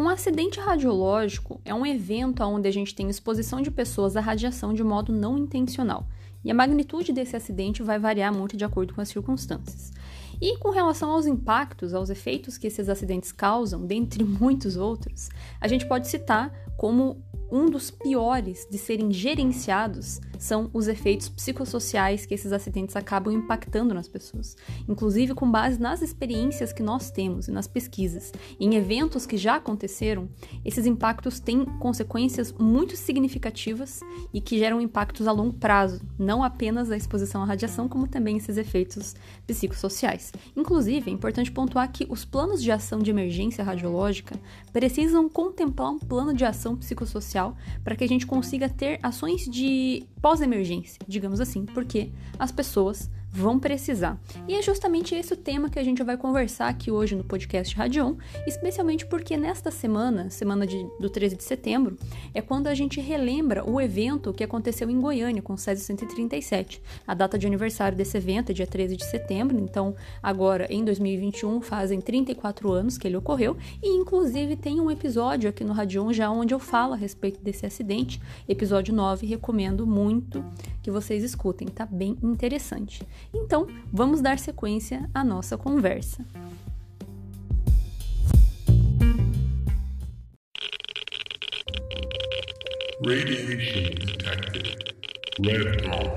Um acidente radiológico é um evento onde a gente tem exposição de pessoas à radiação de modo não intencional. E a magnitude desse acidente vai variar muito de acordo com as circunstâncias. E com relação aos impactos, aos efeitos que esses acidentes causam, dentre muitos outros, a gente pode citar como um dos piores de serem gerenciados são os efeitos psicossociais que esses acidentes acabam impactando nas pessoas, inclusive com base nas experiências que nós temos e nas pesquisas. Em eventos que já aconteceram, esses impactos têm consequências muito significativas e que geram impactos a longo prazo, não apenas a exposição à radiação, como também esses efeitos psicossociais. Inclusive, é importante pontuar que os planos de ação de emergência radiológica precisam contemplar um plano de ação psicossocial para que a gente consiga ter ações de pós-emergência, digamos assim, porque as pessoas vão precisar. E é justamente esse o tema que a gente vai conversar aqui hoje no podcast Radion, especialmente porque nesta semana, semana de, do 13 de setembro, é quando a gente relembra o evento que aconteceu em Goiânia com o Césio 137. A data de aniversário desse evento é dia 13 de setembro, então agora em 2021 fazem 34 anos que ele ocorreu e inclusive tem um episódio aqui no Radion já onde eu falo a respeito desse acidente, episódio 9, recomendo muito que vocês escutem, tá bem interessante. Então, vamos dar sequência à nossa conversa. Radiation detected. Red dawn.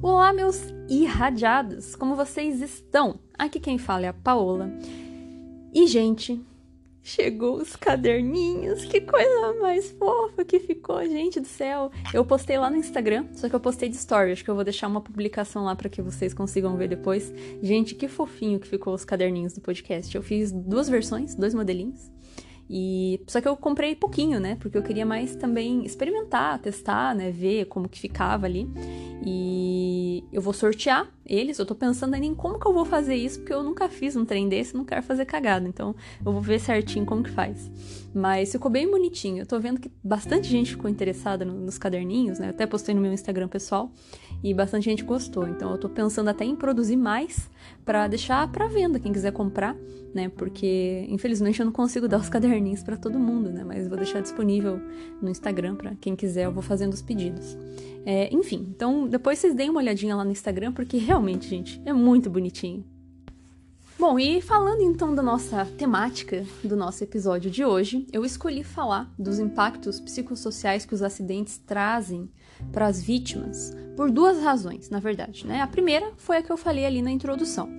Olá, meus irradiados! Como vocês estão? Aqui quem fala é a Paola. E, gente, Chegou os caderninhos, que coisa mais fofa que ficou, gente do céu. Eu postei lá no Instagram, só que eu postei de story, acho que eu vou deixar uma publicação lá para que vocês consigam ver depois. Gente, que fofinho que ficou os caderninhos do podcast. Eu fiz duas versões, dois modelinhos. E só que eu comprei pouquinho, né? Porque eu queria mais também experimentar, testar, né, ver como que ficava ali. E eu vou sortear eles. Eu tô pensando ainda em como que eu vou fazer isso, porque eu nunca fiz um trem desse, não quero fazer cagada. Então eu vou ver certinho como que faz. Mas ficou bem bonitinho. Eu tô vendo que bastante gente ficou interessada nos caderninhos, né? Eu até postei no meu Instagram pessoal e bastante gente gostou. Então eu tô pensando até em produzir mais para deixar para venda quem quiser comprar, né? Porque infelizmente eu não consigo dar os caderninhos para todo mundo, né? Mas vou deixar disponível no Instagram para quem quiser, eu vou fazendo os pedidos. É, enfim, então depois vocês deem uma olhadinha lá no Instagram porque realmente, gente, é muito bonitinho. Bom, e falando então da nossa temática do nosso episódio de hoje, eu escolhi falar dos impactos psicossociais que os acidentes trazem para as vítimas por duas razões, na verdade. Né? A primeira foi a que eu falei ali na introdução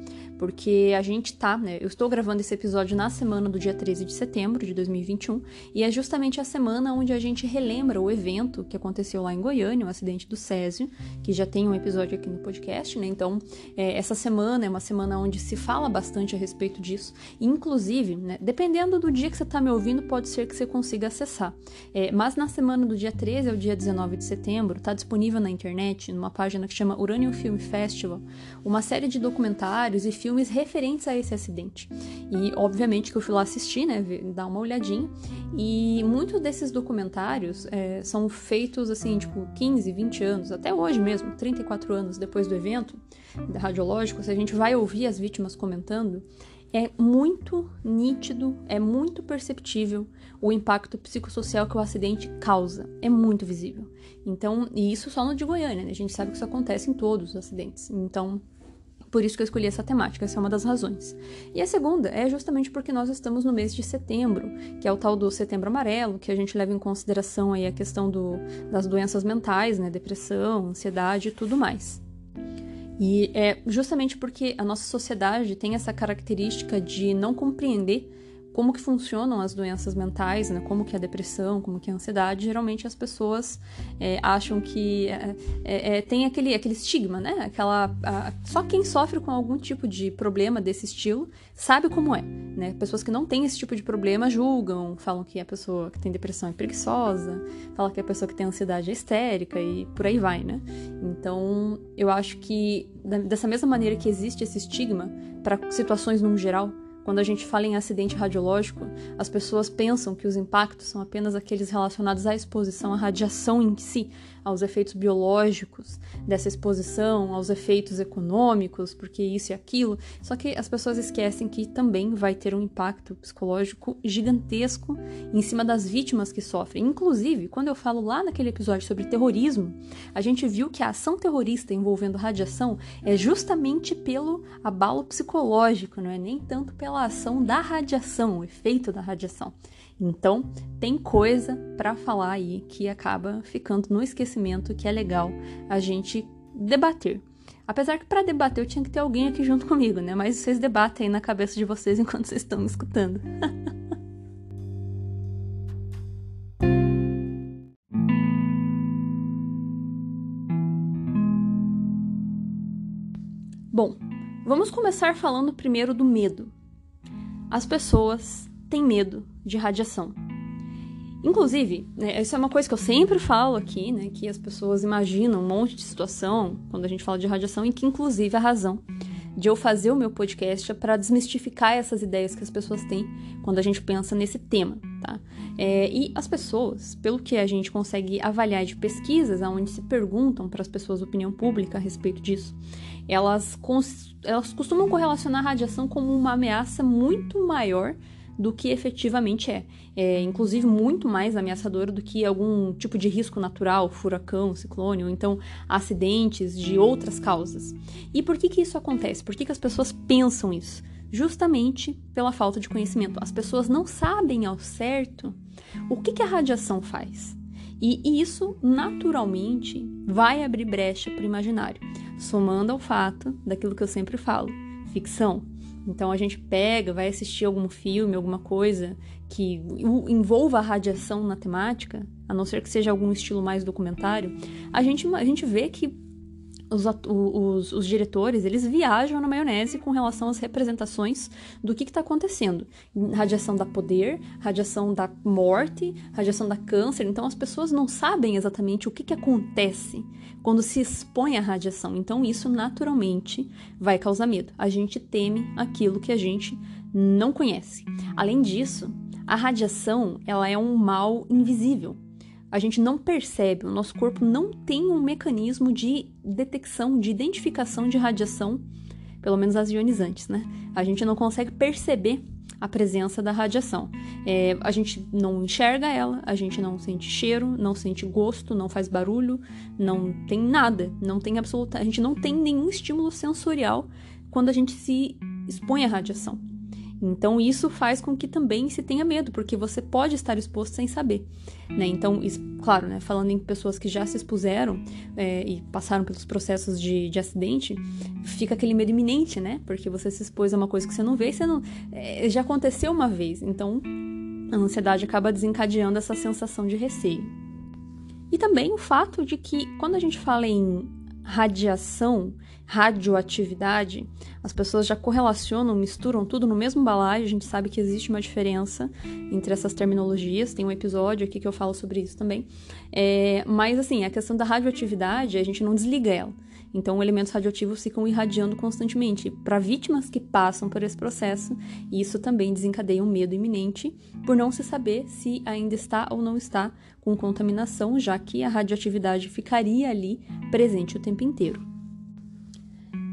porque a gente tá, né? Eu estou gravando esse episódio na semana do dia 13 de setembro de 2021 e é justamente a semana onde a gente relembra o evento que aconteceu lá em Goiânia, o acidente do Césio, que já tem um episódio aqui no podcast, né? Então, é, essa semana é uma semana onde se fala bastante a respeito disso, inclusive, né? Dependendo do dia que você está me ouvindo, pode ser que você consiga acessar. É, mas na semana do dia 13 ao dia 19 de setembro, está disponível na internet, numa página que chama Uranium Film Festival, uma série de documentários e filmes referentes a esse acidente. E obviamente que eu fui lá assistir, né, dar uma olhadinha. E muitos desses documentários é, são feitos assim, tipo 15, 20 anos, até hoje mesmo, 34 anos depois do evento radiológico, se a gente vai ouvir as vítimas comentando, é muito nítido, é muito perceptível o impacto psicossocial que o acidente causa. É muito visível. Então, e isso só no de Goiânia, né? A gente sabe que isso acontece em todos os acidentes. Então, por isso que eu escolhi essa temática, essa é uma das razões. E a segunda é justamente porque nós estamos no mês de setembro, que é o tal do setembro amarelo, que a gente leva em consideração aí a questão do, das doenças mentais, né, depressão, ansiedade e tudo mais. E é justamente porque a nossa sociedade tem essa característica de não compreender como que funcionam as doenças mentais, né? Como que é a depressão, como que é a ansiedade. Geralmente as pessoas é, acham que é, é, é, tem aquele, aquele estigma, né? Aquela, a, só quem sofre com algum tipo de problema desse estilo sabe como é, né? Pessoas que não têm esse tipo de problema julgam, falam que a pessoa que tem depressão é preguiçosa, falam que a pessoa que tem ansiedade é histérica e por aí vai, né? Então, eu acho que dessa mesma maneira que existe esse estigma para situações no geral, quando a gente fala em acidente radiológico, as pessoas pensam que os impactos são apenas aqueles relacionados à exposição à radiação em si, aos efeitos biológicos dessa exposição, aos efeitos econômicos, porque isso e aquilo. Só que as pessoas esquecem que também vai ter um impacto psicológico gigantesco em cima das vítimas que sofrem. Inclusive, quando eu falo lá naquele episódio sobre terrorismo, a gente viu que a ação terrorista envolvendo radiação é justamente pelo abalo psicológico, não é nem tanto pela ação da radiação, o efeito da radiação. Então, tem coisa para falar aí que acaba ficando no esquecimento que é legal a gente debater. Apesar que para debater eu tinha que ter alguém aqui junto comigo, né? Mas vocês debatem aí na cabeça de vocês enquanto vocês estão me escutando. Bom, vamos começar falando primeiro do medo. As pessoas têm medo de radiação. Inclusive, né, isso é uma coisa que eu sempre falo aqui, né, que as pessoas imaginam um monte de situação quando a gente fala de radiação, e que inclusive a razão de eu fazer o meu podcast é para desmistificar essas ideias que as pessoas têm quando a gente pensa nesse tema, tá? É, e as pessoas, pelo que a gente consegue avaliar de pesquisas, onde se perguntam para as pessoas opinião pública a respeito disso, elas, elas costumam correlacionar a radiação como uma ameaça muito maior do que efetivamente é. É, inclusive, muito mais ameaçador do que algum tipo de risco natural, furacão, ciclone, ou então acidentes de outras causas. E por que, que isso acontece? Por que, que as pessoas pensam isso? Justamente pela falta de conhecimento. As pessoas não sabem ao certo o que, que a radiação faz. E, isso, naturalmente, vai abrir brecha para o imaginário, somando ao fato daquilo que eu sempre falo: ficção então a gente pega, vai assistir algum filme, alguma coisa que envolva a radiação na temática, a não ser que seja algum estilo mais documentário, a gente, a gente vê que os, os, os, diretores, eles viajam na maionese com relação às representações do que está acontecendo. Radiação da poder, radiação da morte, radiação da câncer. Então, as pessoas não sabem exatamente o que, que acontece quando se expõe à radiação. Então, isso naturalmente vai causar medo. A gente teme aquilo que a gente não conhece. Além disso, a radiação ela é um mal invisível a gente não percebe, o nosso corpo não tem um mecanismo de detecção, de identificação de radiação, pelo menos as ionizantes, né? A gente não consegue perceber a presença da radiação. É, a gente não enxerga ela, a gente não sente cheiro, não sente gosto, não faz barulho, não tem nada, não tem absoluta, a gente não tem nenhum estímulo sensorial quando a gente se expõe à radiação. Então, isso faz com que também se tenha medo, porque você pode estar exposto sem saber. Né? Então, claro, né, falando em pessoas que já se expuseram é, e passaram pelos processos de, de, acidente, fica aquele medo iminente, né? Porque você se expôs a uma coisa que você não vê você não. É, já aconteceu uma vez. Então, a ansiedade acaba desencadeando essa sensação de receio. E também o fato de que, quando a gente fala em radiação, radioatividade, as pessoas já correlacionam, misturam tudo no mesmo balaio. A gente sabe que existe uma diferença entre essas terminologias. Tem um episódio aqui que eu falo sobre isso também. É, mas, assim, a questão da radioatividade, a gente não desliga ela. Então, elementos radioativos ficam irradiando constantemente. Para vítimas que passam por esse processo, isso também desencadeia um medo iminente por não se saber se ainda está ou não está com contaminação, já que a radioatividade ficaria ali presente o tempo inteiro.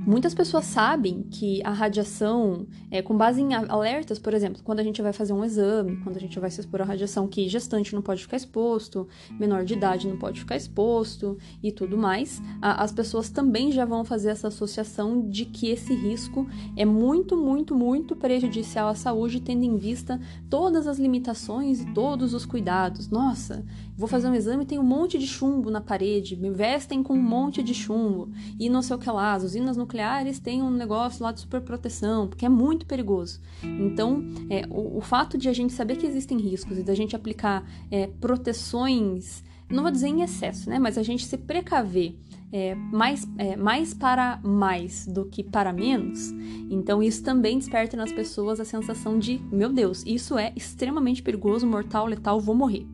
Muitas pessoas sabem que a radiação, é, com base em alertas, por exemplo, quando a gente vai fazer um exame, quando a gente vai se expor à radiação, que gestante não pode ficar exposto, menor de idade não pode ficar exposto e tudo mais, a, as pessoas também já vão fazer essa associação de que esse risco é muito, muito, muito prejudicial à saúde, tendo em vista todas as limitações e todos os cuidados. Nossa, vou fazer um exame e tem um monte de chumbo na parede, me vestem com um monte de chumbo e não sei o que lá, as usinas nucleares têm um negócio lá de superproteção, porque é muito perigoso. Então, é, o, o, fato de a gente saber que existem riscos e da gente aplicar é, proteções, não vou dizer em excesso, né, mas a gente se precaver é, mais, é, mais para mais do que para menos, então isso também desperta nas pessoas a sensação de: meu Deus, isso é extremamente perigoso, mortal, letal, vou morrer.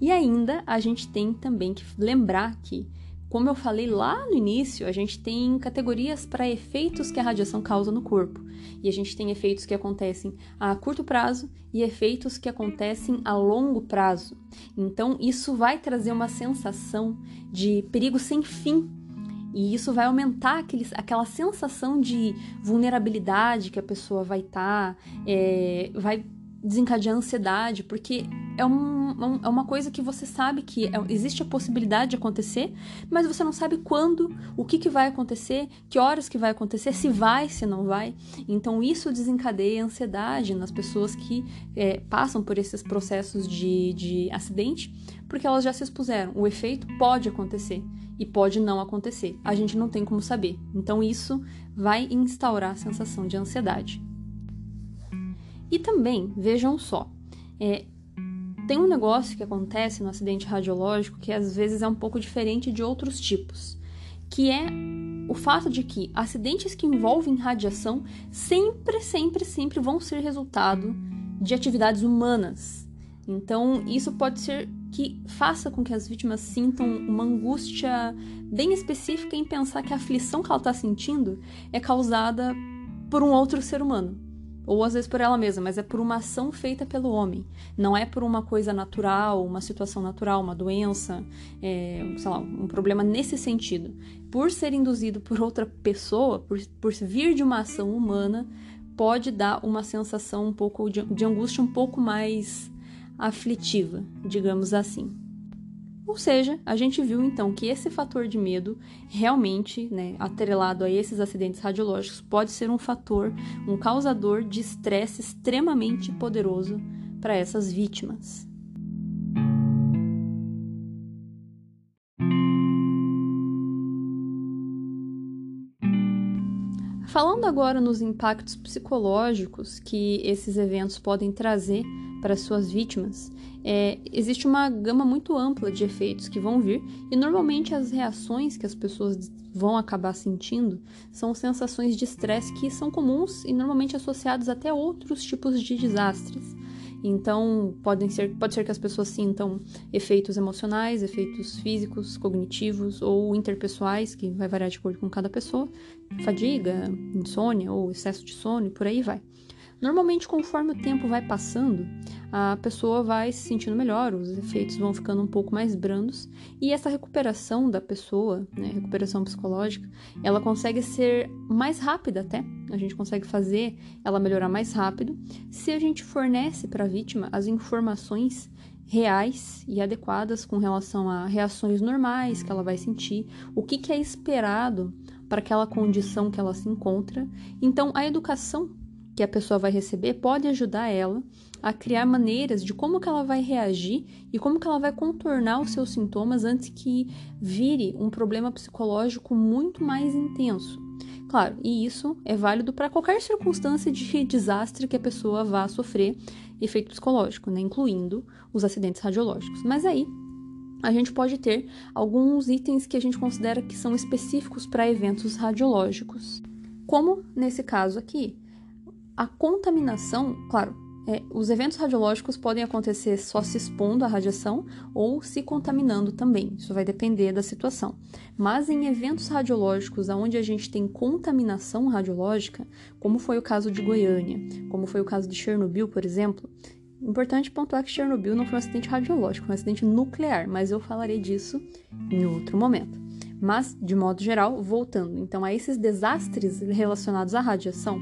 E ainda a gente tem também que lembrar que como eu falei lá no início, a gente tem categorias para efeitos que a radiação causa no corpo. E a gente tem efeitos que acontecem a curto prazo e efeitos que acontecem a longo prazo. Então, isso vai trazer uma sensação de perigo sem fim. E isso vai aumentar aquele, aquela sensação de vulnerabilidade que a pessoa vai estar, tá, é, vai desencadear ansiedade, porque é, um, é uma coisa que você sabe que é, existe a possibilidade de acontecer, mas você não sabe quando, o que, que vai acontecer, que horas que vai acontecer, se vai, se não vai. Então isso desencadeia ansiedade nas pessoas que é, passam por esses processos de, de acidente, porque elas já se expuseram. O efeito pode acontecer e pode não acontecer. A gente não tem como saber. Então isso vai instaurar a sensação de ansiedade. E também, vejam só, é, tem um negócio que acontece no acidente radiológico que às vezes é um pouco diferente de outros tipos, que é o fato de que acidentes que envolvem radiação sempre, sempre, sempre vão ser resultado de atividades humanas. Então, isso pode ser que faça com que as vítimas sintam uma angústia bem específica em pensar que a aflição que ela está sentindo é causada por um outro ser humano ou às vezes por ela mesma, mas é por uma ação feita pelo homem. Não é por uma coisa natural, uma situação natural, uma doença, é, sei lá, um problema nesse sentido. Por ser induzido por outra pessoa, por, por vir de uma ação humana, pode dar uma sensação um pouco de, de angústia um pouco mais aflitiva, digamos assim. Ou seja, a gente viu então que esse fator de medo realmente, né, atrelado a esses acidentes radiológicos, pode ser um fator, um causador de estresse extremamente poderoso para essas vítimas. Falando agora nos impactos psicológicos que esses eventos podem trazer para suas vítimas, é, existe uma gama muito ampla de efeitos que vão vir e normalmente as reações que as pessoas vão acabar sentindo são sensações de estresse que são comuns e normalmente associadas até a outros tipos de desastres. Então, podem ser, pode ser que as pessoas sintam efeitos emocionais, efeitos físicos, cognitivos ou interpessoais, que vai variar de acordo com cada pessoa, fadiga, insônia ou excesso de sono e por aí vai. Normalmente, conforme o tempo vai passando, a pessoa vai se sentindo melhor, os efeitos vão ficando um pouco mais brandos e essa recuperação da pessoa, né, recuperação psicológica, ela consegue ser mais rápida até. A gente consegue fazer ela melhorar mais rápido se a gente fornece para a vítima as informações reais e adequadas com relação a reações normais que ela vai sentir, o que, que é esperado para aquela condição que ela se encontra. Então, a educação que a pessoa vai receber pode ajudar ela a criar maneiras de como que ela vai reagir e como que ela vai contornar os seus sintomas antes que vire um problema psicológico muito mais intenso. Claro, e isso é válido para qualquer circunstância de desastre que a pessoa vá sofrer efeito psicológico, né, incluindo os acidentes radiológicos. Mas aí a gente pode ter alguns itens que a gente considera que são específicos para eventos radiológicos, como nesse caso aqui, a contaminação, claro, é, os eventos radiológicos podem acontecer só se expondo à radiação ou se contaminando também. Isso vai depender da situação. Mas em eventos radiológicos onde a gente tem contaminação radiológica, como foi o caso de Goiânia, como foi o caso de Chernobyl, por exemplo, importante pontuar que Chernobyl não foi um acidente radiológico, foi um acidente nuclear, mas eu falarei disso em outro momento. Mas, de modo geral, voltando então a esses desastres relacionados à radiação,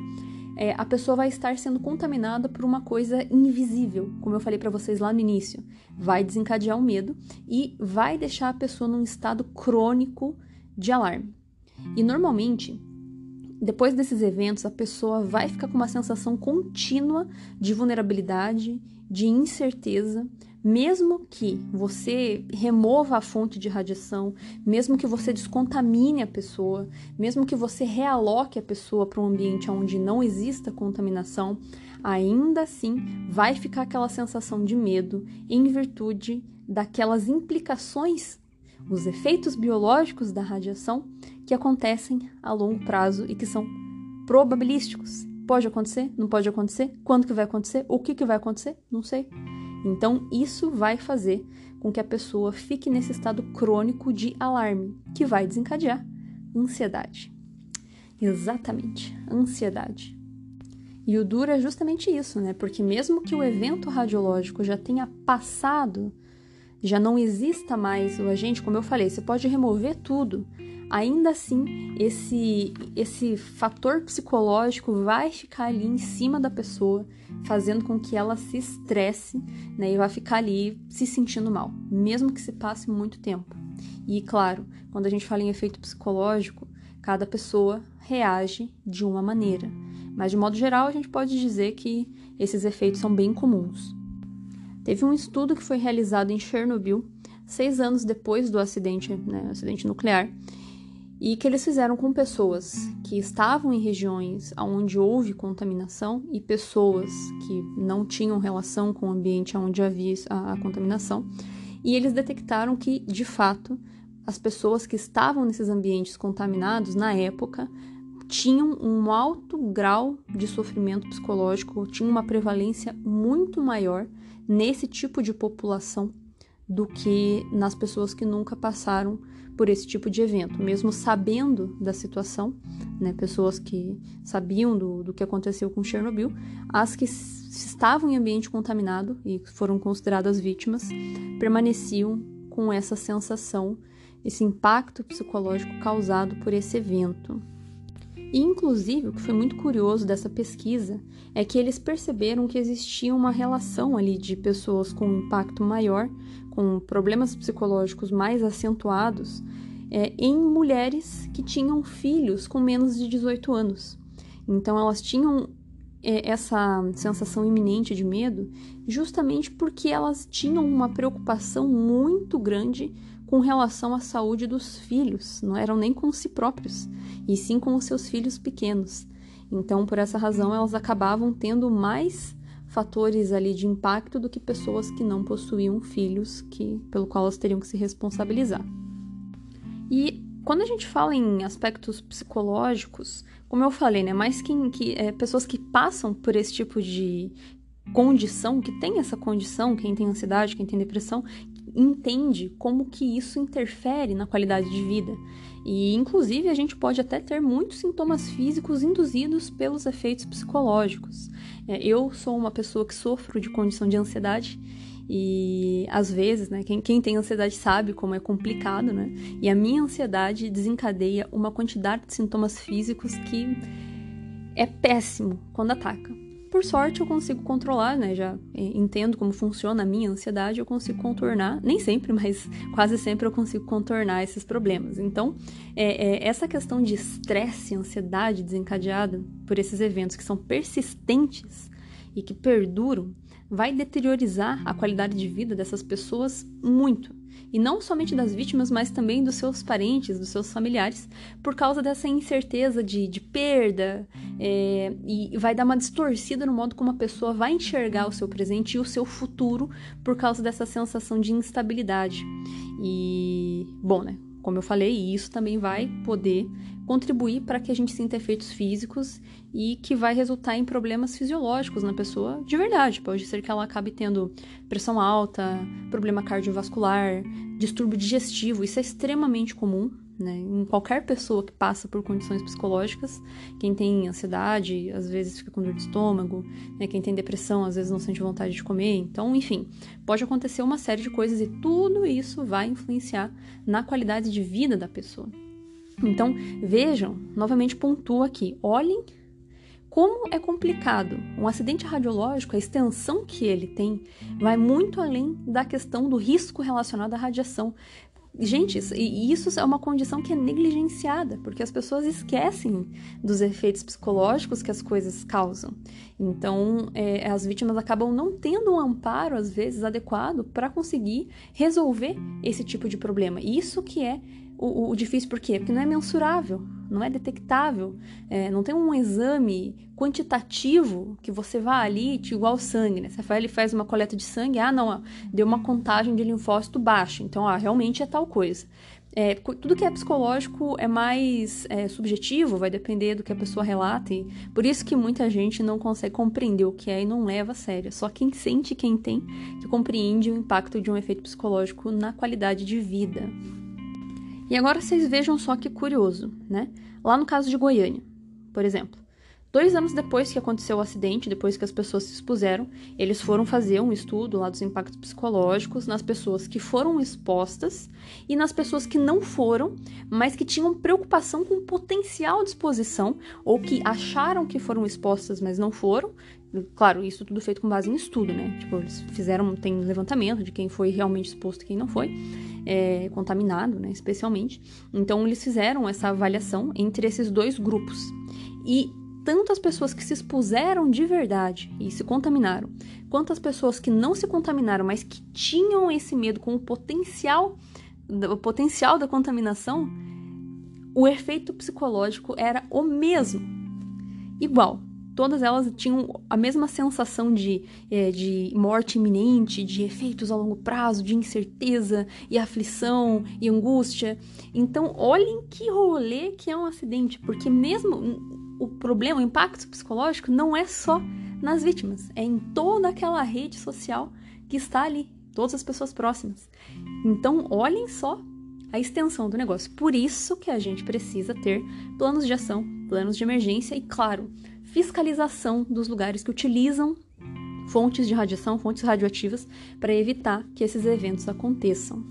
é, a pessoa vai estar sendo contaminada por uma coisa invisível, como eu falei para vocês lá no início. Vai desencadear o medo e vai deixar a pessoa num estado crônico de alarme. E normalmente, depois desses eventos, a pessoa vai ficar com uma sensação contínua de vulnerabilidade, de incerteza, mesmo que você remova a fonte de radiação, mesmo que você descontamine a pessoa, mesmo que você realoque a pessoa para um ambiente onde não exista contaminação, ainda assim vai ficar aquela sensação de medo em virtude daquelas implicações, os efeitos biológicos da radiação que acontecem a longo prazo e que são probabilísticos. Pode acontecer? Não pode acontecer? Quando que vai acontecer? O que, que vai acontecer? Não sei. Então, isso vai fazer com que a pessoa fique nesse estado crônico de alarme, que vai desencadear ansiedade. Exatamente, ansiedade. E o duro é justamente isso, né? Porque mesmo que o evento radiológico já tenha passado, já não exista mais o agente, como eu falei, você pode remover tudo, ainda assim esse esse fator psicológico vai ficar ali em cima da pessoa, fazendo com que ela se estresse, né, e vai ficar ali se sentindo mal, mesmo que se passe muito tempo. E claro, quando a gente fala em efeito psicológico, cada pessoa reage de uma maneira, mas de modo geral a gente pode dizer que esses efeitos são bem comuns. Teve um estudo que foi realizado em Chernobyl, seis anos depois do acidente, né, acidente nuclear, e que eles fizeram com pessoas que estavam em regiões onde houve contaminação e pessoas que não tinham relação com o ambiente onde havia a, a contaminação, e eles detectaram que, de fato, as pessoas que estavam nesses ambientes contaminados na época tinham um alto grau de sofrimento psicológico, tinham uma prevalência muito maior nesse tipo de população do que nas pessoas que nunca passaram por esse tipo de evento, mesmo sabendo da situação, né, pessoas que sabiam do, do que aconteceu com Chernobyl, as que estavam em ambiente contaminado e foram consideradas vítimas, permaneciam com essa sensação, esse impacto psicológico causado por esse evento. E, inclusive, o que foi muito curioso dessa pesquisa é que eles perceberam que existia uma relação ali de pessoas com impacto maior, com problemas psicológicos mais acentuados, é, em mulheres que tinham filhos com menos de 18 anos. Então, elas tinham é, essa sensação iminente de medo justamente porque elas tinham uma preocupação muito grande com relação à saúde dos filhos, não eram nem com si próprios, e sim com os seus filhos pequenos. Então, por essa razão, elas acabavam tendo mais fatores ali de impacto do que pessoas que não possuíam filhos, que pelo qual elas teriam que se responsabilizar. E quando a gente fala em aspectos psicológicos, como eu falei, né, mais que, que é, pessoas que passam por esse tipo de condição, que tem essa condição, quem tem ansiedade, quem tem depressão, entende como que isso interfere na qualidade de vida. E, inclusive, a gente pode até ter muitos sintomas físicos induzidos pelos efeitos psicológicos. É, eu sou uma pessoa que sofro de condição de ansiedade e às vezes, né, quem, quem tem ansiedade sabe como é complicado, né? E a minha ansiedade desencadeia uma quantidade de sintomas físicos que é péssimo quando ataca. Por sorte, eu consigo controlar, né? Já entendo como funciona a minha ansiedade, eu consigo contornar, nem sempre, mas quase sempre eu consigo contornar esses problemas. Então, é, é, essa questão de estresse, ansiedade desencadeada por esses eventos que são persistentes e que perduram, vai deteriorizar a qualidade de vida dessas pessoas muito e não somente das vítimas, mas também dos seus parentes, dos seus familiares, por causa dessa incerteza de, de perda, é, e vai dar uma distorcida no modo como a pessoa vai enxergar o seu presente e o seu futuro por causa dessa sensação de instabilidade. E, bom, né? Como eu falei, isso também vai poder contribuir para que a gente sinta efeitos físicos e que vai resultar em problemas fisiológicos na pessoa de verdade. Pode ser que ela acabe tendo pressão alta, problema cardiovascular, distúrbio digestivo. Isso é extremamente comum né? Em qualquer pessoa que passa por condições psicológicas, quem tem ansiedade, às vezes fica com dor de estômago, né? quem tem depressão, às vezes não sente vontade de comer. Então, enfim, pode acontecer uma série de coisas e tudo isso vai influenciar na qualidade de vida da pessoa. Então, vejam, novamente pontuo aqui, olhem como é complicado. Um acidente radiológico, a extensão que ele tem, vai muito além da questão do risco relacionado à radiação. Gente, isso, é uma condição que é negligenciada, porque as pessoas esquecem dos efeitos psicológicos que as coisas causam. Então, é, as vítimas acabam não tendo um amparo, às vezes, adequado para conseguir resolver esse tipo de problema. Isso que é o, o difícil por quê? Porque não é mensurável, não é detectável, é, não tem um exame quantitativo que você vá ali, igual sangue, né? Você vai, ele faz uma coleta de sangue, ah, não, ó, deu uma contagem de linfócito baixa, então, ah, realmente é tal coisa. É, tudo que é psicológico é mais é, subjetivo, vai depender do que a pessoa relata, e por isso que muita gente não consegue compreender o que é e não leva a sério. Só quem sente, quem tem, que compreende o impacto de um efeito psicológico na qualidade de vida. E agora vocês vejam só que curioso, né? Lá no caso de Goiânia, por exemplo. Dois anos depois que aconteceu o acidente, depois que as pessoas se expuseram, eles foram fazer um estudo lá dos impactos psicológicos nas pessoas que foram expostas e nas pessoas que não foram, mas que tinham preocupação com potencial de exposição ou que acharam que foram expostas, mas não foram. Claro, isso tudo feito com base em estudo, né? Tipo, eles fizeram, tem levantamento de quem foi realmente exposto e quem não foi, é, contaminado, né? Especialmente. Então, eles fizeram essa avaliação entre esses dois grupos. E tanto as pessoas que se expuseram de verdade e se contaminaram, quanto as pessoas que não se contaminaram, mas que tinham esse medo com o potencial, o potencial da contaminação, o efeito psicológico era o mesmo. Igual. Todas elas tinham a mesma sensação de, é, de morte iminente, de efeitos a longo prazo, de incerteza e aflição e angústia. Então, olhem que rolê que é um acidente, porque mesmo o problema, o impacto psicológico não é só nas vítimas, é em toda aquela rede social que está ali, todas as pessoas próximas. Então, olhem só a extensão do negócio. Por isso que a gente precisa ter planos de ação, planos de emergência e, claro, fiscalização dos lugares que utilizam fontes de radiação, fontes radioativas, para evitar que esses eventos aconteçam.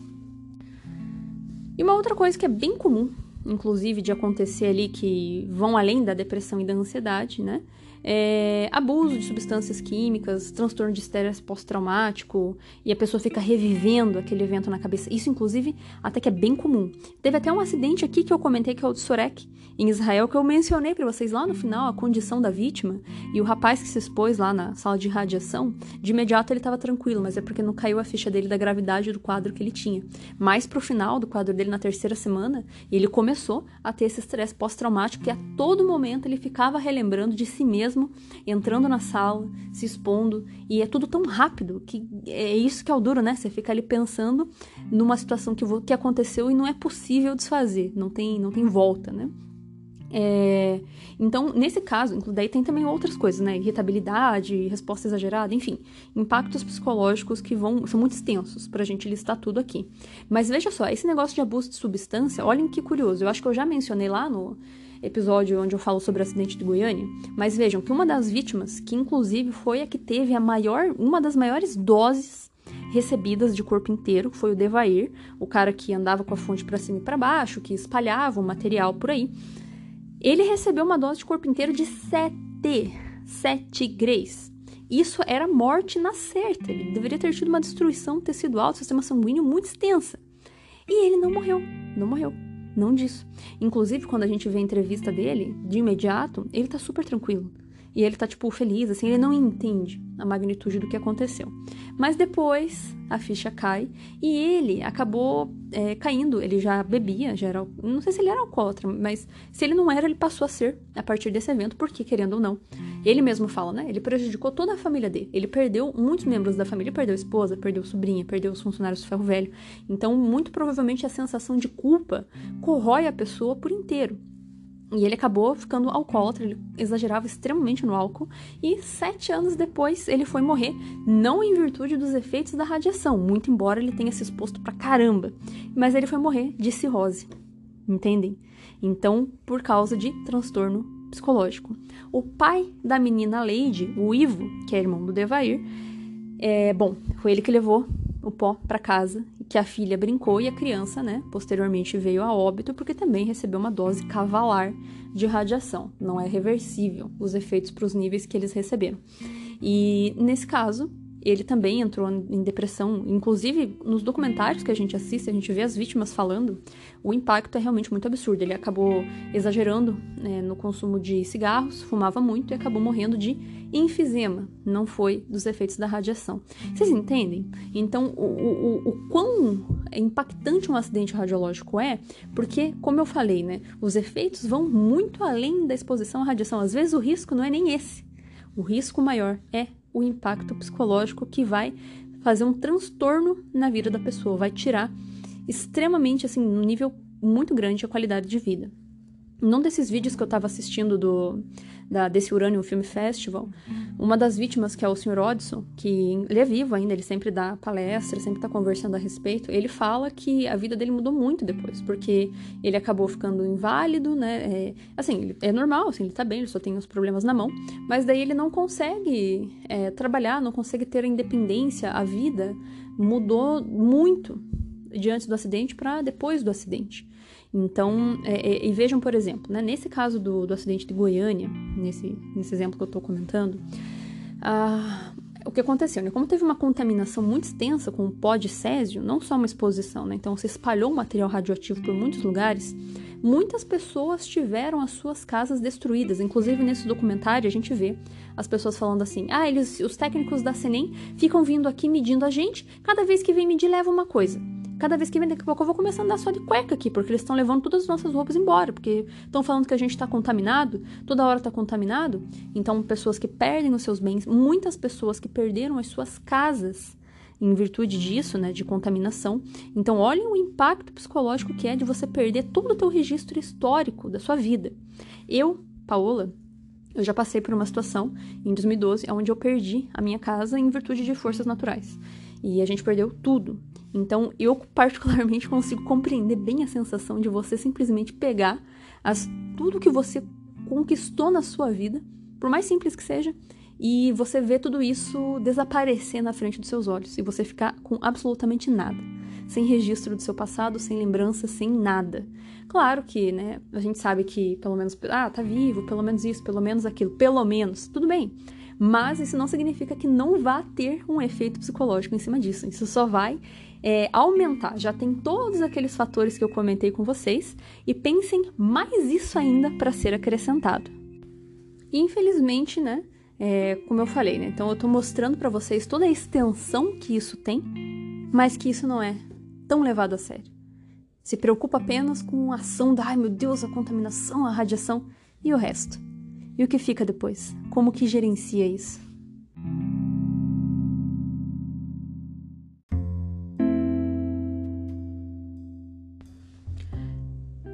E uma outra coisa que é bem comum inclusive de acontecer ali que vão além da depressão e da ansiedade, né? É, abuso de substâncias químicas, transtorno de estresse pós-traumático, e a pessoa fica revivendo aquele evento na cabeça. Isso, inclusive, até que é bem comum. Teve até um acidente aqui que eu comentei, que é o de Sorek, em Israel, que eu mencionei para vocês lá no final, a condição da vítima, e o rapaz que se expôs lá na sala de radiação, de imediato ele estava tranquilo, mas é porque não caiu a ficha dele da gravidade do quadro que ele tinha. Mais pro final do quadro dele, na terceira semana, ele começou a ter esse estresse pós-traumático, que a todo momento ele ficava relembrando de si mesmo entrando na sala, se expondo, e é tudo tão rápido que é isso que é o duro, né? Você fica ali pensando numa situação que, que aconteceu e não é possível desfazer, não tem, não tem volta, né? É, então, nesse caso, daí tem também outras coisas, né? Irritabilidade, resposta exagerada, enfim, impactos psicológicos que vão são muito extensos para a gente listar tudo aqui. Mas veja só, esse negócio de abuso de substância, olhem que curioso. Eu acho que eu já mencionei lá no, episódio onde eu falo sobre o acidente de Goiânia, mas vejam que uma das vítimas, que inclusive foi a que teve a maior, uma das maiores doses recebidas de corpo inteiro, foi o Devair, o cara que andava com a fonte para cima e para baixo, que espalhava o material por aí. Ele recebeu uma dose de corpo inteiro de 7, 7 grays. Isso era morte na certa. Ele deveria ter tido uma destruição tecidual do sistema sanguíneo muito extensa. E ele não morreu, não morreu. Não disso. Inclusive, quando a gente vê a entrevista dele, de imediato, ele tá super tranquilo. E ele tá, tipo, feliz, assim, ele não entende a magnitude do que aconteceu. Mas depois a ficha cai e ele acabou é, caindo. Ele já bebia, já era. Não sei se ele era alcoólatra, mas se ele não era, ele passou a ser a partir desse evento, porque, querendo ou não, ele mesmo fala, né? Ele prejudicou toda a família dele. Ele perdeu muitos membros da família, perdeu a esposa, perdeu a sobrinha, perdeu os funcionários do ferro velho. Então, muito provavelmente a sensação de culpa corrói a pessoa por inteiro. E ele acabou ficando alcoólatra, ele exagerava extremamente no álcool, e sete anos depois ele foi morrer, não em virtude dos efeitos da radiação, muito embora ele tenha se exposto pra caramba, mas ele foi morrer de cirrose, entendem? Então, por causa de transtorno psicológico. O pai da menina Lady, o Ivo, que é irmão do Devair, é, bom, foi ele que levou o pó para casa, que a filha brincou e a criança, né, posteriormente veio a óbito porque também recebeu uma dose cavalar de radiação. Não é reversível os efeitos para os níveis que eles receberam. E nesse caso, ele também entrou em depressão. Inclusive, nos documentários que a gente assiste, a gente vê as vítimas falando, o impacto é realmente muito absurdo. Ele acabou exagerando né, no consumo de cigarros, fumava muito e acabou morrendo de enfisema. Não foi dos efeitos da radiação. Vocês entendem? Então, o, o, o quão impactante um acidente radiológico é, porque, como eu falei, né, os efeitos vão muito além da exposição à radiação. Às vezes, o risco não é nem esse. O risco maior é o impacto psicológico que vai fazer um transtorno na vida da pessoa, vai tirar extremamente, assim, no nível muito grande a qualidade de vida. Num desses vídeos que eu estava assistindo do, da, desse Uranium Film Festival, uma das vítimas, que é o Sr. Odson, que ele é vivo ainda, ele sempre dá palestra, sempre está conversando a respeito, ele fala que a vida dele mudou muito depois, porque ele acabou ficando inválido, né? É, assim, é normal, assim, ele está bem, ele só tem os problemas na mão, mas daí ele não consegue é, trabalhar, não consegue ter a independência, a vida mudou muito diante do acidente para depois do acidente. Então, é, é, e vejam, por exemplo, né, nesse caso do, do acidente de Goiânia, nesse, nesse exemplo que eu estou comentando, ah, o que aconteceu? Né? Como teve uma contaminação muito extensa com o pó de césio, não só uma exposição, né? então se espalhou material radioativo por muitos lugares, muitas pessoas tiveram as suas casas destruídas. Inclusive, nesse documentário, a gente vê as pessoas falando assim: ah, eles, os técnicos da CENEM ficam vindo aqui medindo a gente, cada vez que vem medir, leva uma coisa. Cada vez que vem, daqui a pouco eu vou começar a andar só de cueca aqui, porque eles estão levando todas as nossas roupas embora, porque estão falando que a gente está contaminado, toda hora está contaminado. Então, pessoas que perdem os seus bens, muitas pessoas que perderam as suas casas em virtude disso, né, de contaminação. Então, olhem o impacto psicológico que é de você perder todo o teu registro histórico da sua vida. Eu, Paola, eu já passei por uma situação em 2012 onde eu perdi a minha casa em virtude de forças naturais. E a gente perdeu tudo. Então, eu particularmente consigo compreender bem a sensação de você simplesmente pegar as, tudo que você conquistou na sua vida, por mais simples que seja, e você ver tudo isso desaparecer na frente dos seus olhos e você ficar com absolutamente nada, sem registro do seu passado, sem lembrança, sem nada. Claro que, né, a gente sabe que pelo menos, ah, tá vivo, pelo menos isso, pelo menos aquilo, pelo menos, tudo bem. Mas isso não significa que não vá ter um efeito psicológico em cima disso. Isso só vai é, aumentar. Já tem todos aqueles fatores que eu comentei com vocês e pensem mais isso ainda para ser acrescentado. Infelizmente, né? É, como eu falei, né? Então eu estou mostrando para vocês toda a extensão que isso tem, mas que isso não é tão levado a sério. Se preocupa apenas com a ação da, ai meu Deus, a contaminação, a radiação e o resto. E o que fica depois? Como que gerencia isso?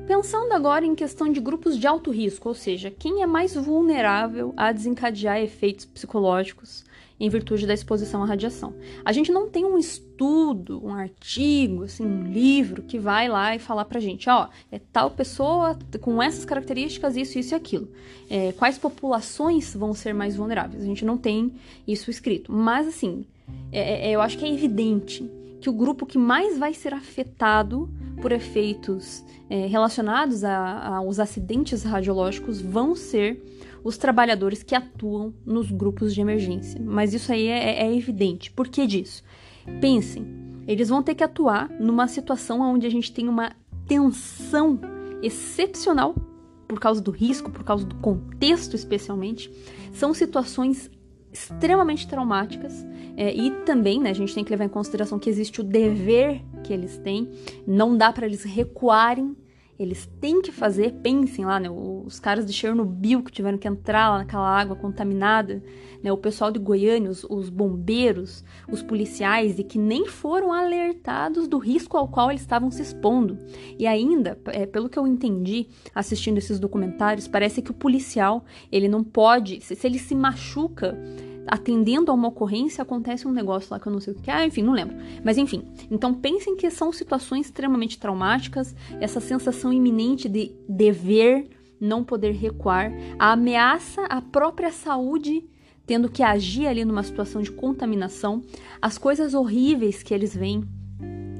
Pensando agora em questão de grupos de alto risco, ou seja, quem é mais vulnerável a desencadear efeitos psicológicos em virtude da exposição à radiação. A gente não tem um estudo, um artigo, assim, um livro que vai lá e falar pra gente, ó, é tal pessoa com essas características, isso, isso e aquilo. É, quais populações vão ser mais vulneráveis? A gente não tem isso escrito. Mas, assim, é, é, eu acho que é evidente que o grupo que mais vai ser afetado por efeitos é, relacionados aos acidentes radiológicos vão ser os trabalhadores que atuam nos grupos de emergência. Mas isso aí é, é evidente. Por que disso? Pensem, eles vão ter que atuar numa situação onde a gente tem uma tensão excepcional por causa do risco, por causa do contexto especialmente. São situações extremamente traumáticas é, e também né, a gente tem que levar em consideração que existe o dever que eles têm, não dá para eles recuarem eles têm que fazer, pensem lá, né? Os caras de Chernobyl que tiveram que entrar lá naquela água contaminada, né? O pessoal de Goiânia, os, os bombeiros, os policiais, e que nem foram alertados do risco ao qual eles estavam se expondo. E ainda, é, pelo que eu entendi assistindo esses documentários, parece que o policial, ele não pode, se, se ele se machuca, atendendo a uma ocorrência, acontece um negócio lá que eu não sei o que é, ah, enfim, não lembro. Mas enfim, então pensem que são situações extremamente traumáticas, essa sensação iminente de dever, não poder recuar, a ameaça à própria saúde tendo que agir ali numa situação de contaminação, as coisas horríveis que eles veem,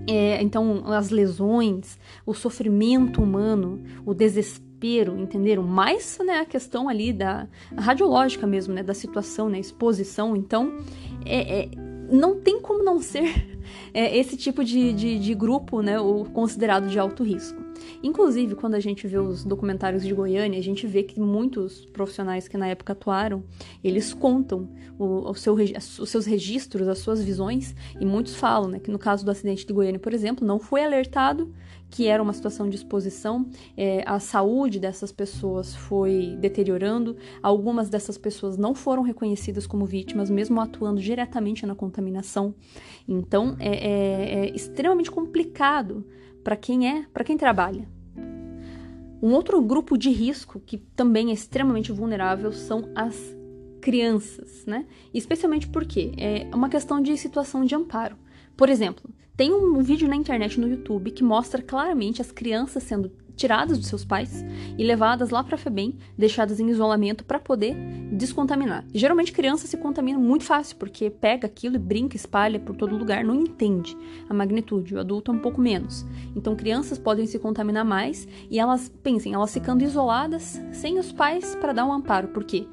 é, então as lesões, o sofrimento humano, o desespero desespero, entenderam? Mais né, a questão ali da radiológica mesmo, né, da situação, né, exposição. Então, é, é, não tem como não ser é, esse tipo de, de, de grupo, né, o considerado de alto risco. Inclusive, quando a gente vê os documentários de Goiânia, a gente vê que muitos profissionais que na época atuaram, eles contam o, o seu, os seus registros, as suas visões, e muitos falam né, que no caso do acidente de Goiânia, por exemplo, não foi alertado que era uma situação de exposição, é, a saúde dessas pessoas foi deteriorando, algumas dessas pessoas não foram reconhecidas como vítimas, mesmo atuando diretamente na contaminação. Então, é, é, é extremamente complicado para quem é, para quem trabalha. Um outro grupo de risco que também é extremamente vulnerável são as crianças, né? Especialmente porque é uma questão de situação de amparo. Por exemplo, tem um vídeo na internet no YouTube que mostra claramente as crianças sendo tiradas dos seus pais e levadas lá para FEBEM, deixadas em isolamento para poder descontaminar. Geralmente criança se contamina muito fácil, porque pega aquilo e brinca, espalha por todo lugar, não entende a magnitude, o adulto é um pouco menos. Então crianças podem se contaminar mais e elas, pensem, elas ficando isoladas sem os pais para dar um amparo. Por quê?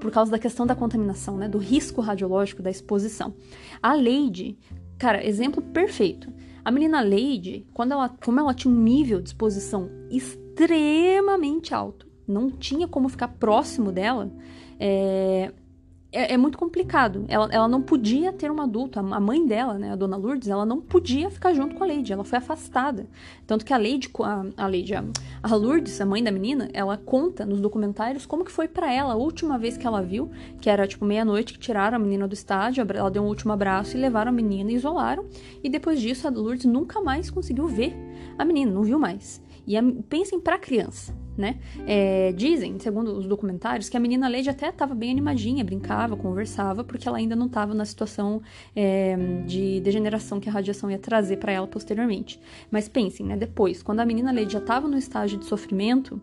Por causa da questão da contaminação, né, do risco radiológico da exposição. A Leide Cara, exemplo perfeito. A menina Lady, quando ela, como ela tinha um nível de exposição extremamente alto, não tinha como ficar próximo dela, é, é, é, muito complicado. Ela, ela não podia ter um adulto. A mãe dela, né, a dona Lourdes, ela não podia ficar junto com a Lady. Ela foi afastada. Tanto que a Lady, a, a Lady, a, a Lourdes, a mãe da menina, ela conta nos documentários como que foi para ela a última vez que ela viu, que era tipo meia-noite que tiraram a menina do estádio, ela deu um último abraço e levaram a menina e isolaram. E depois disso, a Lourdes nunca mais conseguiu ver a menina, não viu mais. E a, pensem para criança né? É, dizem, segundo os documentários, que a menina Lady até estava bem animadinha, brincava, conversava, porque ela ainda não estava na situação é, de degeneração que a radiação ia trazer para ela posteriormente. Mas pensem, né? Depois, quando a menina Lady já estava no estágio de sofrimento,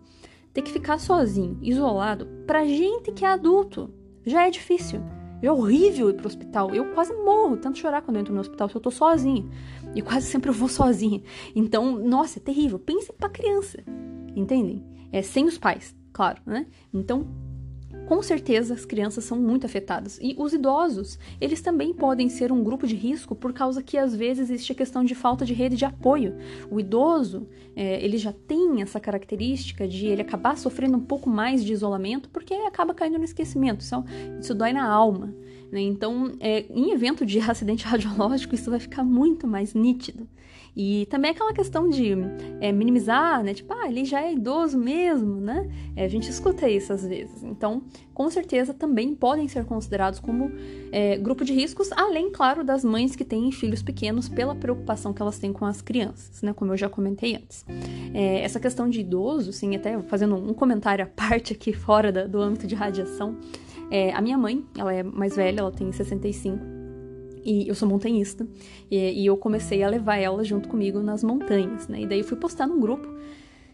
ter que ficar sozinho, isolado, pra gente que é adulto, já é difícil. É horrível ir pro hospital. Eu quase morro, tanto chorar quando eu entro no hospital, se eu tô sozinha. E quase sempre eu vou sozinha. Então, nossa, é terrível. Pensem pra criança. Entendem? É, sem os pais, claro, né? Então, com certeza as crianças são muito afetadas. E os idosos, eles também podem ser um grupo de risco por causa que às vezes existe a questão de falta de rede de apoio. O idoso, é, ele já tem essa característica de ele acabar sofrendo um pouco mais de isolamento porque acaba caindo no esquecimento. Isso, isso dói na alma. Né? Então, é, em evento de acidente radiológico, isso vai ficar muito mais nítido. E também aquela questão de é, minimizar, né? Tipo, ah, ele já é idoso mesmo, né? É, a gente escuta isso às vezes. Então, com certeza também podem ser considerados como é, grupo de riscos, além, claro, das mães que têm filhos pequenos pela preocupação que elas têm com as crianças, né? Como eu já comentei antes. Essa questão de idoso, sim, até fazendo um comentário à parte aqui fora da, do âmbito de radiação. A minha mãe, ela é mais velha, ela tem 65 e eu sou montanhista. E, e, eu comecei a levar ela junto comigo nas montanhas, né? E daí fui postar num grupo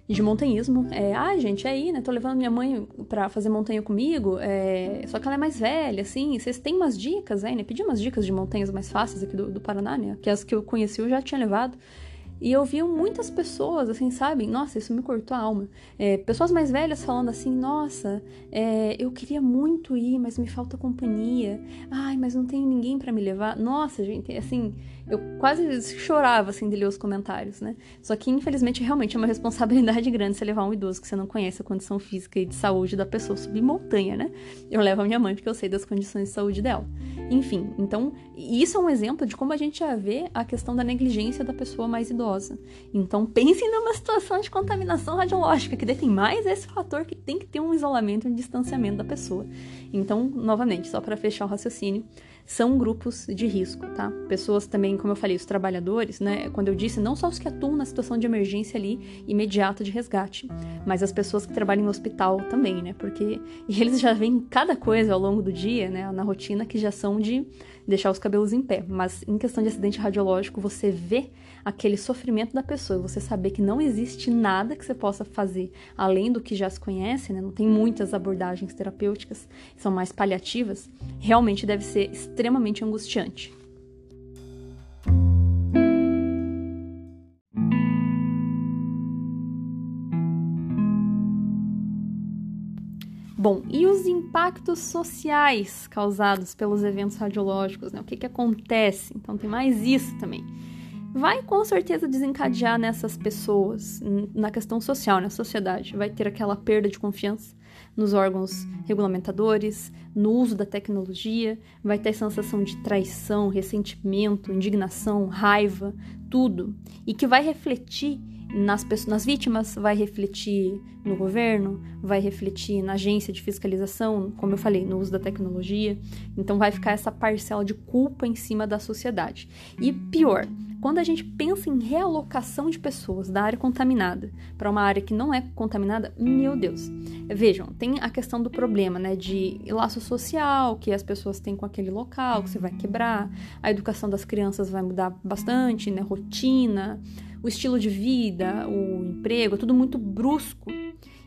de montanhismo. É, ah, gente, é aí, né? Tô levando minha mãe pra fazer montanha comigo. É, só que ela é mais velha, assim. Vocês têm umas dicas aí, né? Pedi umas dicas de montanhas mais fáceis aqui do, do Paraná, né? Que as que eu conheci eu já tinha levado. E eu via muitas pessoas, assim, sabem? Nossa, isso me cortou a alma. É, pessoas mais velhas falando assim: Nossa, é, eu queria muito ir, mas me falta companhia. Ai, mas não tenho ninguém para me levar. Nossa, gente, assim, eu quase chorava, assim, de ler os comentários, né? Só que, infelizmente, realmente é uma responsabilidade grande você levar um idoso que você não conhece a condição física e de saúde da pessoa subir montanha, né? Eu levo a minha mãe porque eu sei das condições de saúde dela. Enfim, então, isso é um exemplo de como a gente já vê a questão da negligência da pessoa mais idosa. Então, pensem numa situação de contaminação radiológica, que tem mais esse fator que tem que ter um isolamento e um distanciamento da pessoa. Então, novamente, só para fechar o raciocínio, são grupos de risco, tá? Pessoas também, como eu falei, os trabalhadores, né? Quando eu disse, não só os que atuam na situação de emergência ali imediata de resgate, mas as pessoas que trabalham no hospital também, né? Porque eles já veem cada coisa ao longo do dia, né? Na rotina que já são de deixar os cabelos em pé. Mas em questão de acidente radiológico, você vê aquele sofrimento da pessoa, você saber que não existe nada que você possa fazer além do que já se conhece, né? Não tem muitas abordagens terapêuticas, são mais paliativas, realmente deve ser extremamente angustiante. Bom, e os impactos sociais causados pelos eventos radiológicos, né? O que, que acontece? Então tem mais isso também. Vai com certeza desencadear nessas pessoas, na questão social, na sociedade. Vai ter aquela perda de confiança nos órgãos regulamentadores, no uso da tecnologia, vai ter sensação de traição, ressentimento, indignação, raiva, tudo. E que vai refletir nas, pessoas, nas vítimas, vai refletir no governo, vai refletir na agência de fiscalização, como eu falei, no uso da tecnologia. Então vai ficar essa parcela de culpa em cima da sociedade. E pior, quando a gente pensa em realocação de pessoas da área contaminada para uma área que não é contaminada, meu Deus. Vejam, tem a questão do problema, né, de laço social que as pessoas têm com aquele local, que você vai quebrar, a educação das crianças vai mudar bastante, né, rotina, o estilo de vida, o emprego, é tudo muito brusco.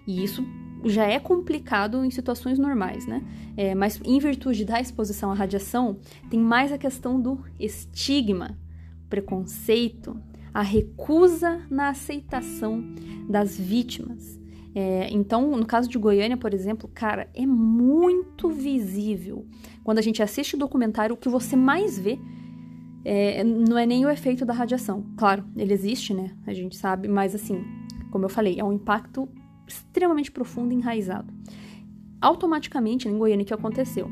E isso já é complicado em situações normais, né? É, mas em virtude da exposição à radiação, tem mais a questão do estigma, preconceito, a recusa na aceitação das vítimas. É, então, no caso de Goiânia, por exemplo, cara, é muito visível. Quando a gente assiste o documentário, o que você mais vê é, não é nem o efeito da radiação. Claro, ele existe, né? A gente sabe, mas assim, como eu falei, é um impacto extremamente profundo e enraizado. Automaticamente, em Goiânia, o que aconteceu?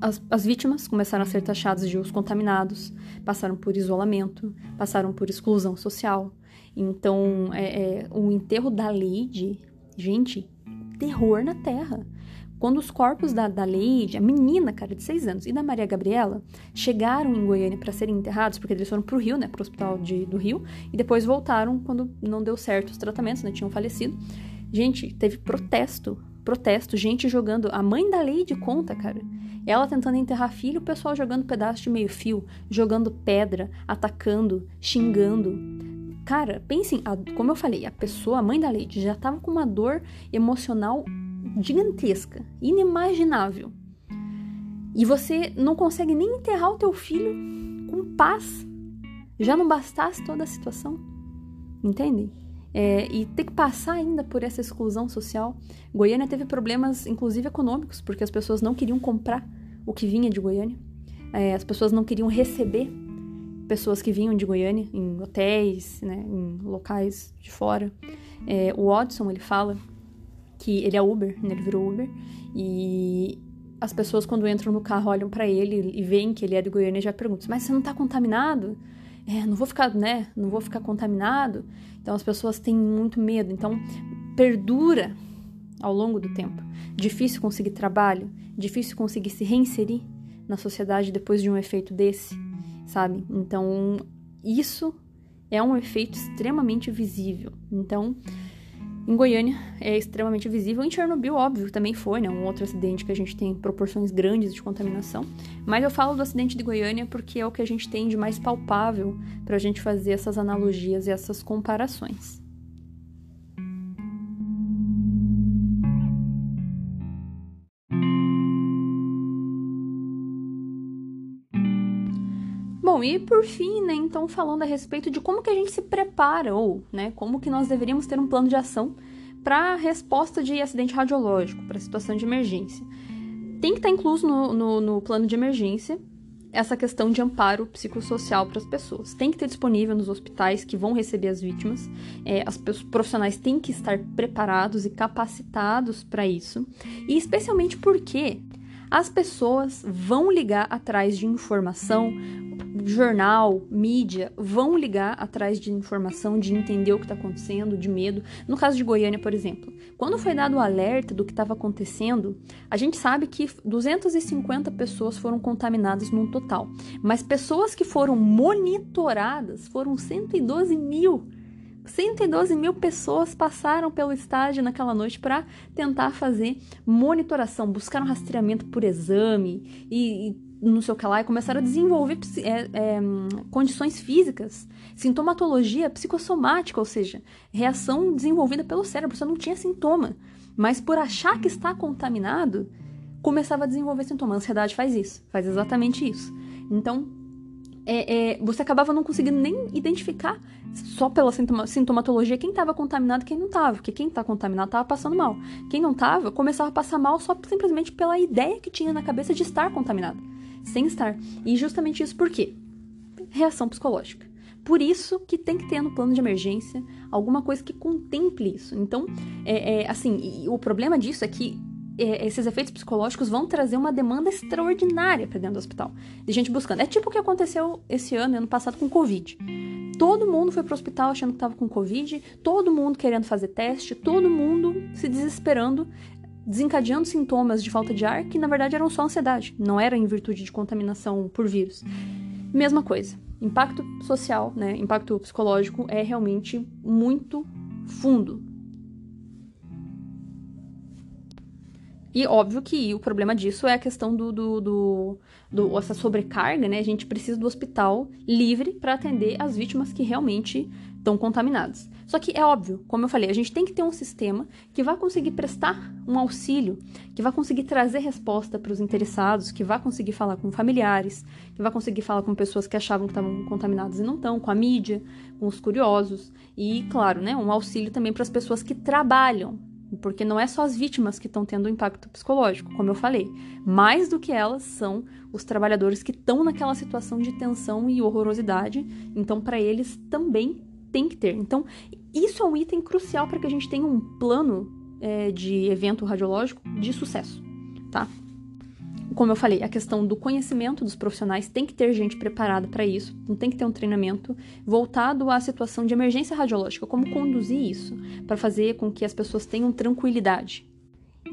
As, as, vítimas começaram a ser taxadas de os contaminados, passaram por isolamento, passaram por exclusão social. Então, é, é, o enterro da Leide, gente, terror na terra. Quando os corpos da, da Leide, a menina, cara, de 6 anos, e da Maria Gabriela chegaram em Goiânia para serem enterrados, porque eles foram pro Rio, né, pro hospital de, do Rio, e depois voltaram quando não deu certo os tratamentos, né, tinham falecido. Gente, teve protesto, protesto, gente jogando. A mãe da Leide conta, cara. Ela tentando enterrar filho, o pessoal jogando pedaço de meio fio, jogando pedra, atacando, xingando. Cara, pensem, como eu falei, a pessoa, a mãe da Leide, já tava com uma dor emocional gigantesca, inimaginável. E você não consegue nem enterrar o teu filho com paz. Já não bastasse toda a situação? Entendem? É, e ter que passar ainda por essa exclusão social. Goiânia teve problemas, inclusive econômicos, porque as pessoas não queriam comprar o que vinha de Goiânia. É, as pessoas não queriam receber pessoas que vinham de Goiânia em hotéis, né, em locais de fora. É, o Odson ele fala que ele é Uber, né? ele virou Uber, e as pessoas quando entram no carro olham para ele e veem que ele é de Goiânia e já perguntam: mas você não tá contaminado? É, não vou ficar, né? Não vou ficar contaminado. Então as pessoas têm muito medo. Então perdura ao longo do tempo. Difícil conseguir trabalho, difícil conseguir se reinserir na sociedade depois de um efeito desse, sabe? Então isso é um efeito extremamente visível. Então em Goiânia é extremamente visível. Em Chernobyl, óbvio, também foi, né? Um outro acidente que a gente tem proporções grandes de contaminação. Mas eu falo do acidente de Goiânia porque é o que a gente tem de mais palpável para a gente fazer essas analogias e essas comparações. Bom, e por fim, né, então falando a respeito de como que a gente se prepara ou, né, como que nós deveríamos ter um plano de ação para resposta de acidente radiológico, para situação de emergência. Tem que estar tá incluso no, no, no plano de emergência essa questão de amparo psicossocial para as pessoas. Tem que ter disponível nos hospitais que vão receber as vítimas. É, as profissionais têm que estar preparados e capacitados para isso. E especialmente porque as pessoas vão ligar atrás de informação, jornal, mídia, vão ligar atrás de informação, de entender o que está acontecendo, de medo. No caso de Goiânia, por exemplo, quando foi dado o alerta do que estava acontecendo, a gente sabe que 250 pessoas foram contaminadas num total, mas pessoas que foram monitoradas foram 112 mil. 112 mil pessoas passaram pelo estádio naquela noite para tentar fazer monitoração, buscar um rastreamento por exame e, e não sei o que lá, e começaram a desenvolver é, é, condições físicas, sintomatologia psicossomática, ou seja, reação desenvolvida pelo cérebro. Você não tinha sintoma, mas por achar que está contaminado, começava a desenvolver sintoma. A ansiedade faz isso, faz exatamente isso. Então, é, é, você acabava não conseguindo nem identificar só pela sintomatologia quem estava contaminado e quem não estava. Porque quem está contaminado estava passando mal. Quem não estava começava a passar mal só simplesmente pela ideia que tinha na cabeça de estar contaminado, sem estar. E justamente isso por quê? Reação psicológica. Por isso que tem que ter no plano de emergência alguma coisa que contemple isso. Então, é, é assim, o problema disso é que é, esses efeitos psicológicos vão trazer uma demanda extraordinária para dentro do hospital. De gente buscando. É tipo o que aconteceu esse ano, ano passado, com o Covid. Todo mundo foi pro hospital achando que estava com Covid, todo mundo querendo fazer teste, todo mundo se desesperando, desencadeando sintomas de falta de ar que na verdade eram só ansiedade, não era em virtude de contaminação por vírus. Mesma coisa. Impacto social, né, impacto psicológico é realmente muito fundo. E óbvio que o problema disso é a questão do, do, do, do essa sobrecarga, né? A gente precisa do hospital livre para atender as vítimas que realmente estão contaminadas. Só que é óbvio, como eu falei, a gente tem que ter um sistema que vai conseguir prestar um auxílio, que vai conseguir trazer resposta para os interessados, que vai conseguir falar com familiares, que vai conseguir falar com pessoas que achavam que estavam contaminadas e não estão, com a mídia, com os curiosos e, claro, né, um auxílio também para as pessoas que trabalham porque não é só as vítimas que estão tendo impacto psicológico, como eu falei. Mais do que elas são os trabalhadores que estão naquela situação de tensão e horrorosidade. Então, para eles também tem que ter. Então, isso é um item crucial para que a gente tenha um plano é, de evento radiológico de sucesso, tá? como eu falei, a questão do conhecimento dos profissionais tem que ter gente preparada para isso, não tem que ter um treinamento voltado à situação de emergência radiológica, como conduzir isso, para fazer com que as pessoas tenham tranquilidade.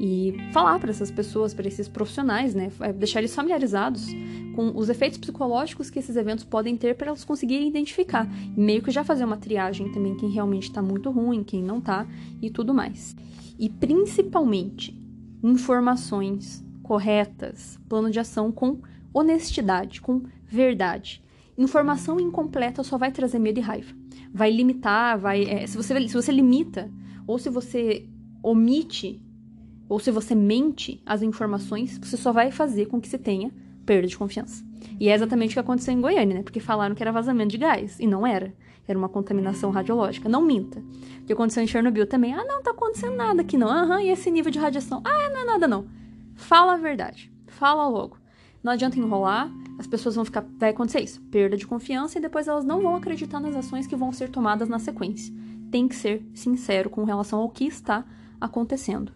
E falar para essas pessoas, para esses profissionais, né, é deixar eles familiarizados com os efeitos psicológicos que esses eventos podem ter para elas conseguirem identificar. E meio que já fazer uma triagem também, quem realmente está muito ruim, quem não está e tudo mais. E principalmente, informações corretas, plano de ação com honestidade, com verdade. Informação incompleta só vai trazer medo e raiva. Vai limitar, vai. É, se, você, se você limita, ou se você omite, ou se você mente as informações, você só vai fazer com que você tenha perda de confiança. E é exatamente o que aconteceu em Goiânia, né? Porque falaram que era vazamento de gás. E não era. Era uma contaminação radiológica. Não minta. O que aconteceu em Chernobyl também. Ah, não, tá acontecendo nada aqui não. Aham, e esse nível de radiação? Ah, não é nada não. Fala a verdade. Fala logo. Não adianta enrolar, as pessoas vão ficar. Vai acontecer isso. Perda de confiança e depois elas não vão acreditar nas ações que vão ser tomadas na sequência. Tem que ser sincero com relação ao que está acontecendo.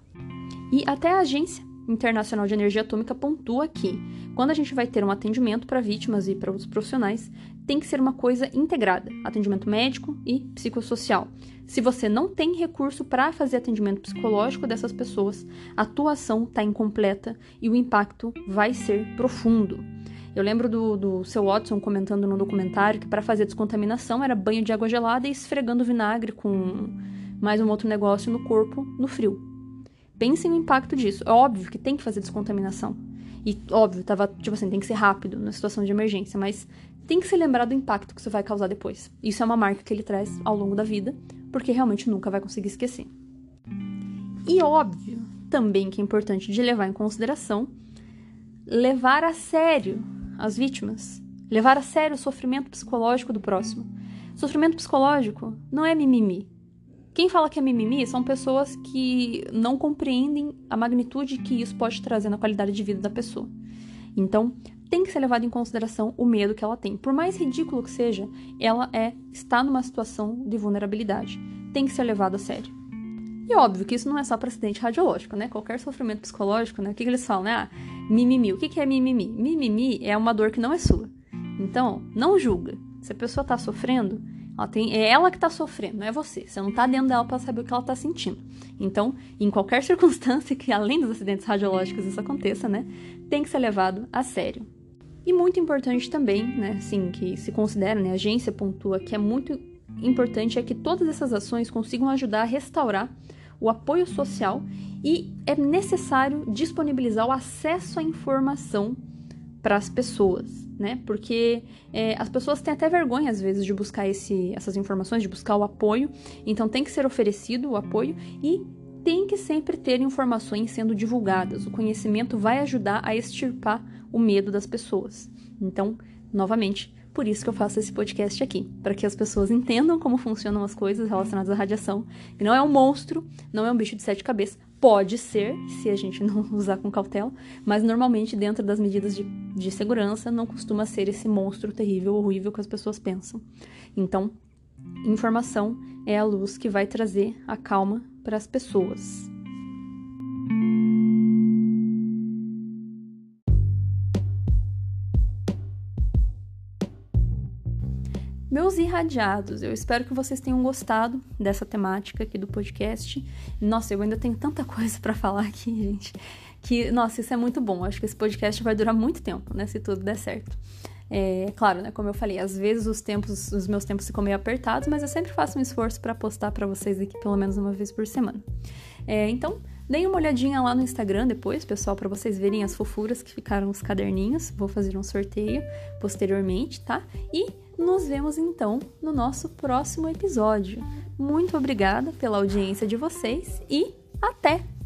E até a Agência Internacional de Energia Atômica pontua que, quando a gente vai ter um atendimento para vítimas e para os profissionais, tem que ser uma coisa integrada: atendimento médico e psicossocial. Se você não tem recurso para fazer atendimento psicológico dessas pessoas, a atuação está incompleta e o impacto vai ser profundo. Eu lembro do, do seu Watson comentando no documentário que para fazer descontaminação era banho de água gelada e esfregando vinagre com mais um outro negócio no corpo no frio. Pensem no impacto disso. É óbvio que tem que fazer descontaminação. E óbvio, tava, tipo assim, tem que ser rápido na situação de emergência, mas tem que se lembrar do impacto que isso vai causar depois. Isso é uma marca que ele traz ao longo da vida, porque realmente nunca vai conseguir esquecer. E óbvio, também que é importante de levar em consideração levar a sério as vítimas, levar a sério o sofrimento psicológico do próximo. Sofrimento psicológico não é mimimi. Quem fala que é mimimi são pessoas que não compreendem a magnitude que isso pode trazer na qualidade de vida da pessoa. Então, tem que ser levado em consideração o medo que ela tem. Por mais ridículo que seja, ela é está numa situação de vulnerabilidade. Tem que ser levado a sério. E óbvio que isso não é só para acidente radiológico, né? Qualquer sofrimento psicológico, né? O que, que eles falam, né? Ah, mimimi. O que, que é mimimi? Mimimi é uma dor que não é sua. Então, não julga. Se a pessoa tá sofrendo, ela tem, é ela que tá sofrendo, não é você. Você não tá dentro dela para saber o que ela tá sentindo. Então, em qualquer circunstância que além dos acidentes radiológicos isso aconteça, né, tem que ser levado a sério. E muito importante também, né, assim, que se considera, né, a agência pontua que é muito importante é que todas essas ações consigam ajudar a restaurar o apoio social e é necessário disponibilizar o acesso à informação para as pessoas né? Porque é, as pessoas têm até vergonha, às vezes, de buscar esse, essas informações, de buscar o apoio. Então, tem que ser oferecido o apoio e tem que sempre ter informações sendo divulgadas. O conhecimento vai ajudar a extirpar o medo das pessoas. Então, novamente, Por isso que eu faço esse podcast aqui, para que as pessoas entendam como funcionam as coisas relacionadas à radiação. E não é um monstro, não é um bicho de sete cabeças. Pode ser, se a gente não usar com cautela, mas normalmente dentro das medidas de, de segurança não costuma ser esse monstro terrível, horrível que as pessoas pensam. Então, informação é a luz que vai trazer a calma para as pessoas. Meus irradiados, eu espero que vocês tenham gostado dessa temática aqui do podcast. Nossa, eu ainda tenho tanta coisa para falar aqui, gente, que, nossa, isso é muito bom. Acho que esse podcast vai durar muito tempo, né, se tudo der certo. É claro, né, como eu falei, às vezes os tempos, os meus tempos ficam meio apertados, mas eu sempre faço um esforço para postar para vocês aqui pelo menos uma vez por semana. É, então, deem uma olhadinha lá no Instagram depois, pessoal, para vocês verem as fofuras que ficaram os caderninhos. Vou fazer um sorteio posteriormente, tá? E nos vemos então no nosso próximo episódio. Muito obrigada pela audiência de vocês e até!